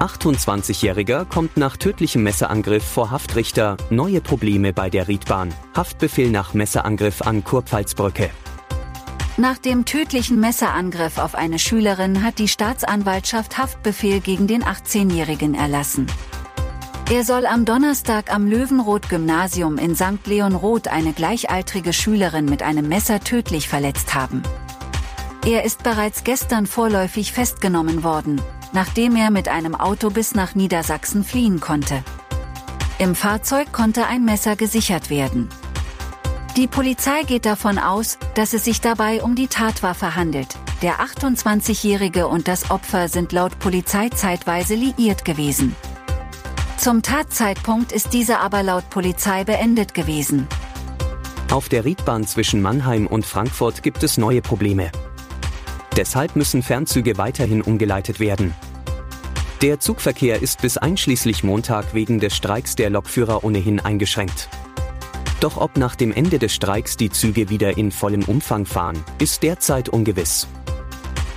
28-Jähriger kommt nach tödlichem Messerangriff vor Haftrichter, neue Probleme bei der Riedbahn. Haftbefehl nach Messerangriff an Kurpfalzbrücke. Nach dem tödlichen Messerangriff auf eine Schülerin hat die Staatsanwaltschaft Haftbefehl gegen den 18-Jährigen erlassen. Er soll am Donnerstag am Löwenroth-Gymnasium in St. Leon-Roth eine gleichaltrige Schülerin mit einem Messer tödlich verletzt haben. Er ist bereits gestern vorläufig festgenommen worden, nachdem er mit einem Auto bis nach Niedersachsen fliehen konnte. Im Fahrzeug konnte ein Messer gesichert werden. Die Polizei geht davon aus, dass es sich dabei um die Tatwaffe handelt. Der 28-Jährige und das Opfer sind laut Polizei zeitweise liiert gewesen. Zum Tatzeitpunkt ist diese aber laut Polizei beendet gewesen. Auf der Riedbahn zwischen Mannheim und Frankfurt gibt es neue Probleme. Deshalb müssen Fernzüge weiterhin umgeleitet werden. Der Zugverkehr ist bis einschließlich Montag wegen des Streiks der Lokführer ohnehin eingeschränkt. Doch ob nach dem Ende des Streiks die Züge wieder in vollem Umfang fahren, ist derzeit ungewiss.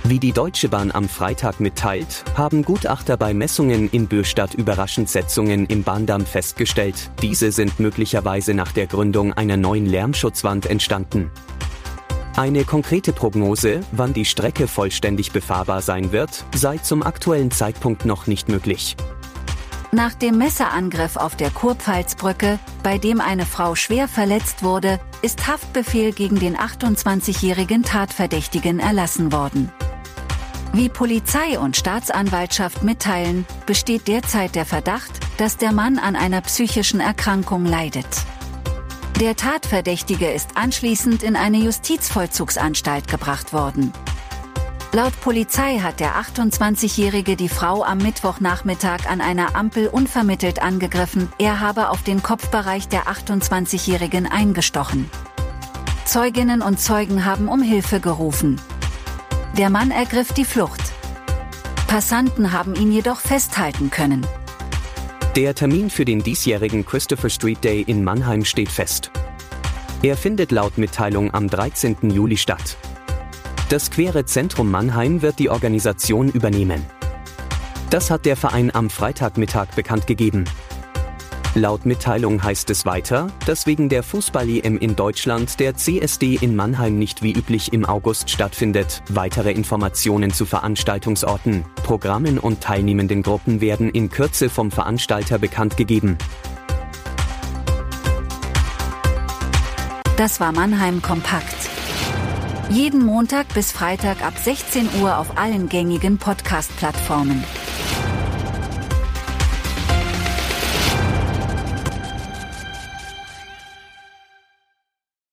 Wie die Deutsche Bahn am Freitag mitteilt, haben Gutachter bei Messungen in Bürstadt überraschend Setzungen im Bahndamm festgestellt. Diese sind möglicherweise nach der Gründung einer neuen Lärmschutzwand entstanden. Eine konkrete Prognose, wann die Strecke vollständig befahrbar sein wird, sei zum aktuellen Zeitpunkt noch nicht möglich. Nach dem Messerangriff auf der Kurpfalzbrücke, bei dem eine Frau schwer verletzt wurde, ist Haftbefehl gegen den 28-jährigen Tatverdächtigen erlassen worden. Wie Polizei und Staatsanwaltschaft mitteilen, besteht derzeit der Verdacht, dass der Mann an einer psychischen Erkrankung leidet. Der Tatverdächtige ist anschließend in eine Justizvollzugsanstalt gebracht worden. Laut Polizei hat der 28-Jährige die Frau am Mittwochnachmittag an einer Ampel unvermittelt angegriffen, er habe auf den Kopfbereich der 28-Jährigen eingestochen. Zeuginnen und Zeugen haben um Hilfe gerufen. Der Mann ergriff die Flucht. Passanten haben ihn jedoch festhalten können. Der Termin für den diesjährigen Christopher Street Day in Mannheim steht fest. Er findet laut Mitteilung am 13. Juli statt. Das Quere Zentrum Mannheim wird die Organisation übernehmen. Das hat der Verein am Freitagmittag bekannt gegeben. Laut Mitteilung heißt es weiter, dass wegen der Fußball-EM in Deutschland der CSD in Mannheim nicht wie üblich im August stattfindet. Weitere Informationen zu Veranstaltungsorten, Programmen und teilnehmenden Gruppen werden in Kürze vom Veranstalter bekannt gegeben. Das war Mannheim Kompakt. Jeden Montag bis Freitag ab 16 Uhr auf allen gängigen Podcast-Plattformen.